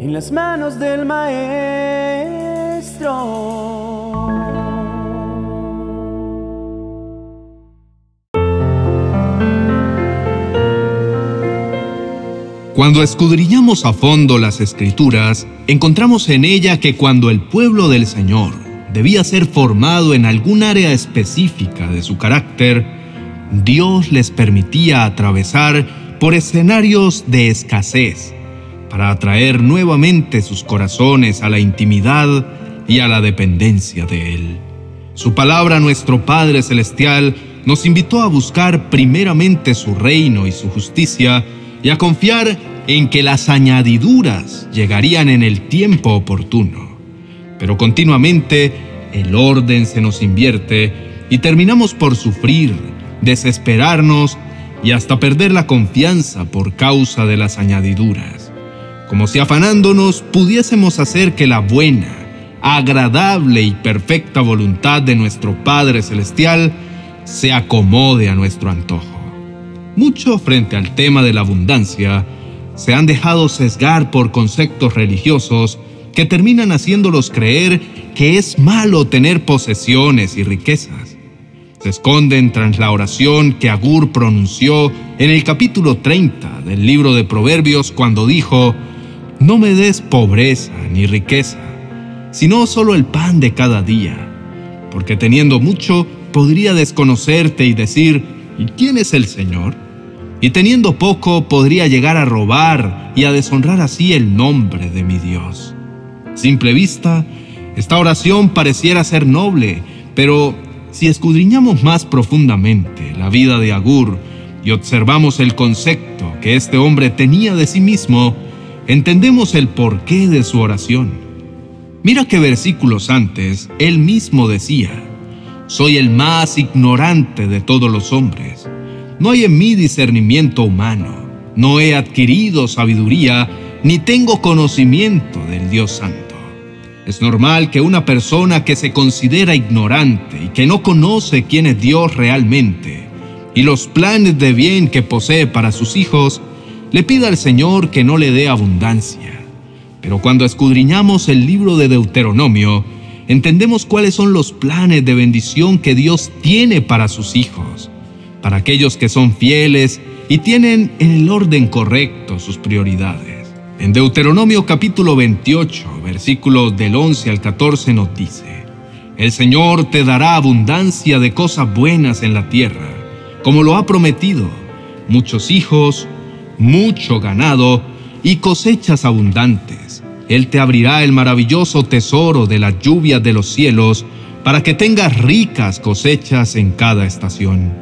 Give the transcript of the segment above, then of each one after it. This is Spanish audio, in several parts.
en las manos del Maestro. Cuando escudriñamos a fondo las escrituras, encontramos en ella que cuando el pueblo del Señor debía ser formado en algún área específica de su carácter, Dios les permitía atravesar por escenarios de escasez para atraer nuevamente sus corazones a la intimidad y a la dependencia de Él. Su palabra, nuestro Padre Celestial, nos invitó a buscar primeramente su reino y su justicia y a confiar en que las añadiduras llegarían en el tiempo oportuno. Pero continuamente el orden se nos invierte y terminamos por sufrir, desesperarnos y hasta perder la confianza por causa de las añadiduras. Como si afanándonos pudiésemos hacer que la buena, agradable y perfecta voluntad de nuestro Padre Celestial se acomode a nuestro antojo. Mucho frente al tema de la abundancia, se han dejado sesgar por conceptos religiosos que terminan haciéndolos creer que es malo tener posesiones y riquezas. Se esconden tras la oración que Agur pronunció en el capítulo 30 del libro de Proverbios cuando dijo, No me des pobreza ni riqueza, sino solo el pan de cada día, porque teniendo mucho podría desconocerte y decir, ¿y quién es el Señor? Y teniendo poco podría llegar a robar y a deshonrar así el nombre de mi Dios. Simple vista, esta oración pareciera ser noble, pero si escudriñamos más profundamente la vida de Agur y observamos el concepto que este hombre tenía de sí mismo, entendemos el porqué de su oración. Mira que versículos antes él mismo decía, soy el más ignorante de todos los hombres. No hay en mí discernimiento humano. No he adquirido sabiduría, ni tengo conocimiento del Dios Santo. Es normal que una persona que se considera ignorante y que no conoce quién es Dios realmente y los planes de bien que posee para sus hijos, le pida al Señor que no le dé abundancia. Pero cuando escudriñamos el libro de Deuteronomio, entendemos cuáles son los planes de bendición que Dios tiene para sus hijos, para aquellos que son fieles y tienen en el orden correcto sus prioridades. En Deuteronomio capítulo 28, versículos del 11 al 14 nos dice, El Señor te dará abundancia de cosas buenas en la tierra, como lo ha prometido, muchos hijos, mucho ganado y cosechas abundantes. Él te abrirá el maravilloso tesoro de las lluvias de los cielos para que tengas ricas cosechas en cada estación.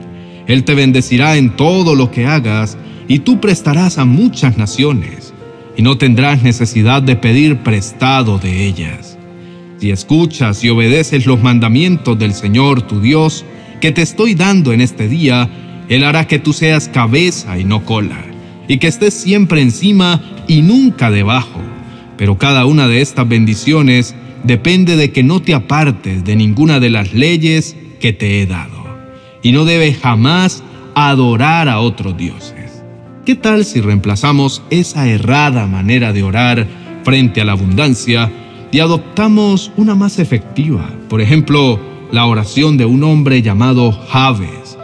Él te bendecirá en todo lo que hagas y tú prestarás a muchas naciones y no tendrás necesidad de pedir prestado de ellas. Si escuchas y obedeces los mandamientos del Señor tu Dios que te estoy dando en este día, Él hará que tú seas cabeza y no cola, y que estés siempre encima y nunca debajo. Pero cada una de estas bendiciones depende de que no te apartes de ninguna de las leyes que te he dado, y no debes jamás adorar a otros dioses. ¿Qué tal si reemplazamos esa errada manera de orar frente a la abundancia y adoptamos una más efectiva? Por ejemplo, la oración de un hombre llamado Javes,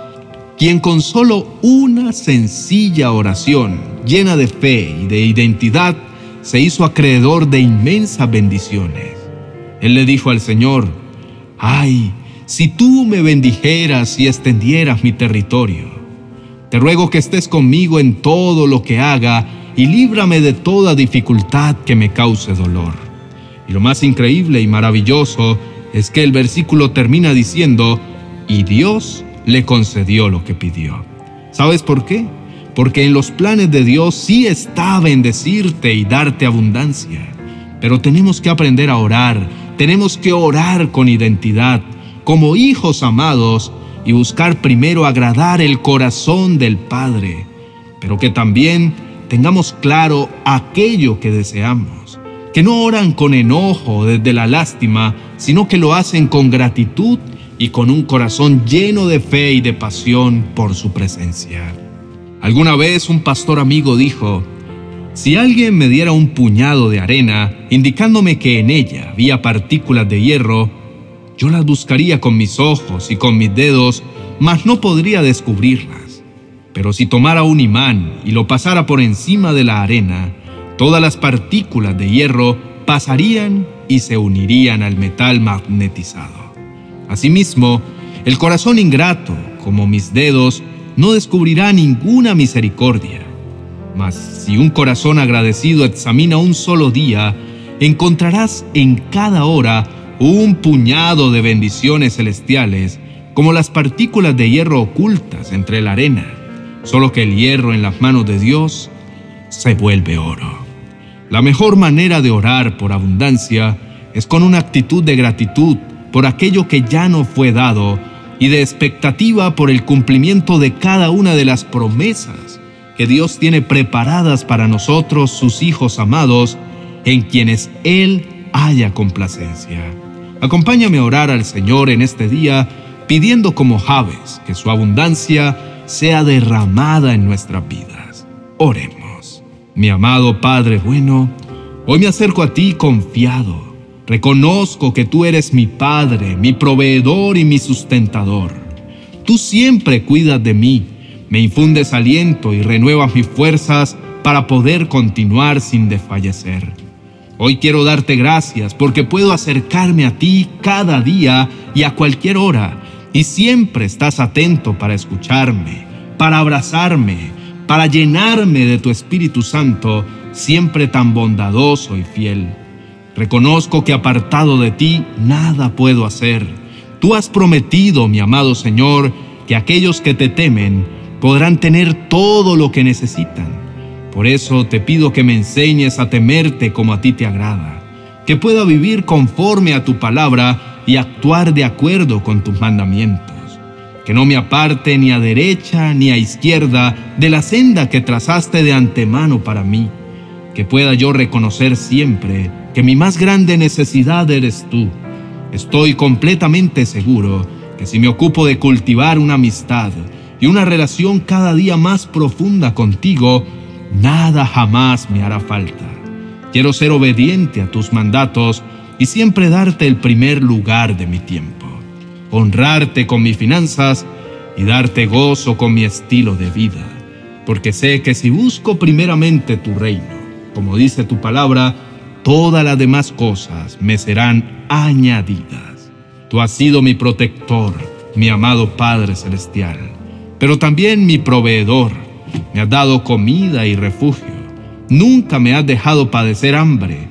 quien con solo una sencilla oración llena de fe y de identidad se hizo acreedor de inmensas bendiciones. Él le dijo al Señor, ay, si tú me bendijeras y extendieras mi territorio, te ruego que estés conmigo en todo lo que haga y líbrame de toda dificultad que me cause dolor. Y lo más increíble y maravilloso es que el versículo termina diciendo, y Dios le concedió lo que pidió. ¿Sabes por qué? Porque en los planes de Dios sí está bendecirte y darte abundancia. Pero tenemos que aprender a orar, tenemos que orar con identidad, como hijos amados, y buscar primero agradar el corazón del Padre, pero que también tengamos claro aquello que deseamos, que no oran con enojo desde la lástima, sino que lo hacen con gratitud y con un corazón lleno de fe y de pasión por su presencia. Alguna vez un pastor amigo dijo, Si alguien me diera un puñado de arena, indicándome que en ella había partículas de hierro, yo las buscaría con mis ojos y con mis dedos, mas no podría descubrirlas. Pero si tomara un imán y lo pasara por encima de la arena, todas las partículas de hierro pasarían y se unirían al metal magnetizado. Asimismo, el corazón ingrato, como mis dedos, no descubrirá ninguna misericordia. Mas si un corazón agradecido examina un solo día, encontrarás en cada hora un puñado de bendiciones celestiales, como las partículas de hierro ocultas entre la arena, solo que el hierro en las manos de Dios se vuelve oro. La mejor manera de orar por abundancia es con una actitud de gratitud por aquello que ya no fue dado y de expectativa por el cumplimiento de cada una de las promesas que Dios tiene preparadas para nosotros, sus hijos amados, en quienes Él haya complacencia. Acompáñame a orar al Señor en este día, pidiendo como Javes que su abundancia sea derramada en nuestras vidas. Oremos. Mi amado Padre bueno, hoy me acerco a ti confiado Reconozco que tú eres mi Padre, mi proveedor y mi sustentador. Tú siempre cuidas de mí, me infundes aliento y renuevas mis fuerzas para poder continuar sin desfallecer. Hoy quiero darte gracias porque puedo acercarme a ti cada día y a cualquier hora, y siempre estás atento para escucharme, para abrazarme, para llenarme de tu Espíritu Santo, siempre tan bondadoso y fiel. Reconozco que apartado de ti nada puedo hacer. Tú has prometido, mi amado Señor, que aquellos que te temen podrán tener todo lo que necesitan. Por eso te pido que me enseñes a temerte como a ti te agrada, que pueda vivir conforme a tu palabra y actuar de acuerdo con tus mandamientos, que no me aparte ni a derecha ni a izquierda de la senda que trazaste de antemano para mí, que pueda yo reconocer siempre que mi más grande necesidad eres tú. Estoy completamente seguro que si me ocupo de cultivar una amistad y una relación cada día más profunda contigo, nada jamás me hará falta. Quiero ser obediente a tus mandatos y siempre darte el primer lugar de mi tiempo, honrarte con mis finanzas y darte gozo con mi estilo de vida, porque sé que si busco primeramente tu reino, como dice tu palabra, todas las demás cosas me serán añadidas. Tú has sido mi protector, mi amado Padre Celestial, pero también mi proveedor. Me has dado comida y refugio. Nunca me has dejado padecer hambre.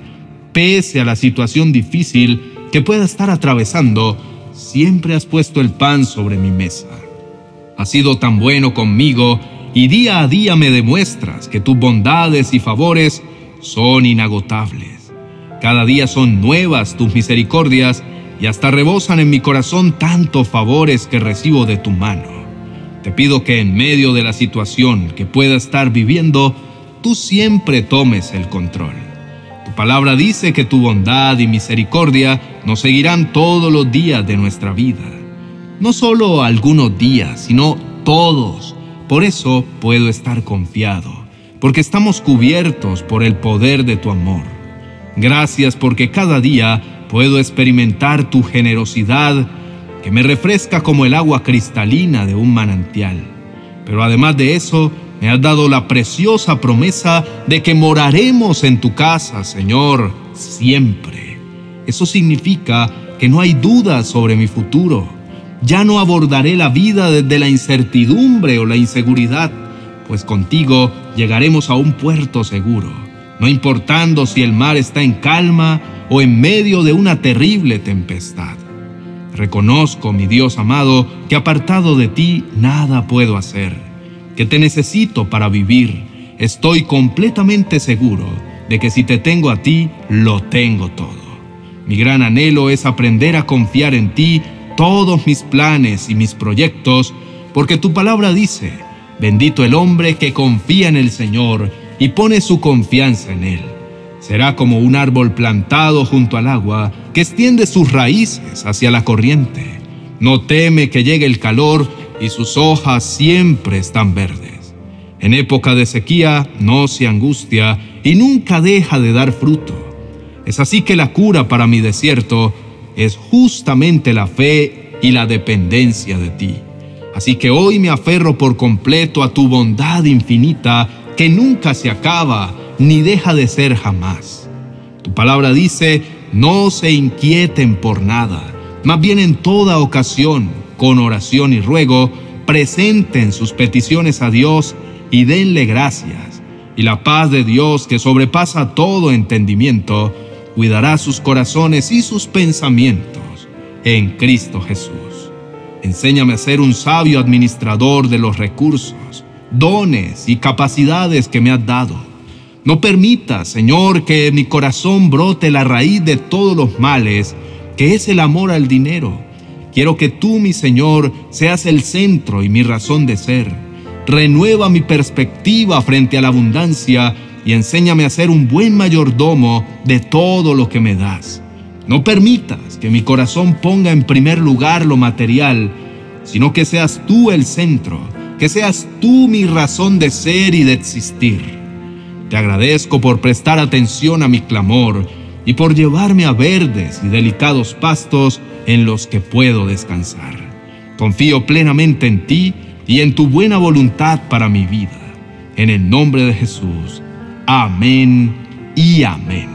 Pese a la situación difícil que pueda estar atravesando, siempre has puesto el pan sobre mi mesa. Has sido tan bueno conmigo y día a día me demuestras que tus bondades y favores son inagotables. Cada día son nuevas tus misericordias y hasta rebosan en mi corazón tantos favores que recibo de tu mano. Te pido que en medio de la situación que pueda estar viviendo, tú siempre tomes el control. Tu palabra dice que tu bondad y misericordia nos seguirán todos los días de nuestra vida. No solo algunos días, sino todos. Por eso puedo estar confiado, porque estamos cubiertos por el poder de tu amor. Gracias porque cada día puedo experimentar tu generosidad que me refresca como el agua cristalina de un manantial. Pero además de eso, me has dado la preciosa promesa de que moraremos en tu casa, Señor, siempre. Eso significa que no hay dudas sobre mi futuro. Ya no abordaré la vida desde la incertidumbre o la inseguridad, pues contigo llegaremos a un puerto seguro no importando si el mar está en calma o en medio de una terrible tempestad. Reconozco, mi Dios amado, que apartado de ti nada puedo hacer, que te necesito para vivir. Estoy completamente seguro de que si te tengo a ti, lo tengo todo. Mi gran anhelo es aprender a confiar en ti todos mis planes y mis proyectos, porque tu palabra dice, bendito el hombre que confía en el Señor y pone su confianza en Él. Será como un árbol plantado junto al agua que extiende sus raíces hacia la corriente. No teme que llegue el calor y sus hojas siempre están verdes. En época de sequía no se angustia y nunca deja de dar fruto. Es así que la cura para mi desierto es justamente la fe y la dependencia de ti. Así que hoy me aferro por completo a tu bondad infinita que nunca se acaba ni deja de ser jamás. Tu palabra dice, no se inquieten por nada, más bien en toda ocasión, con oración y ruego, presenten sus peticiones a Dios y denle gracias. Y la paz de Dios, que sobrepasa todo entendimiento, cuidará sus corazones y sus pensamientos en Cristo Jesús. Enséñame a ser un sabio administrador de los recursos, dones y capacidades que me has dado. No permita, Señor, que en mi corazón brote la raíz de todos los males, que es el amor al dinero. Quiero que tú, mi Señor, seas el centro y mi razón de ser. Renueva mi perspectiva frente a la abundancia y enséñame a ser un buen mayordomo de todo lo que me das. No permitas que mi corazón ponga en primer lugar lo material, sino que seas tú el centro, que seas tú mi razón de ser y de existir. Te agradezco por prestar atención a mi clamor y por llevarme a verdes y delicados pastos en los que puedo descansar. Confío plenamente en ti y en tu buena voluntad para mi vida. En el nombre de Jesús. Amén y amén.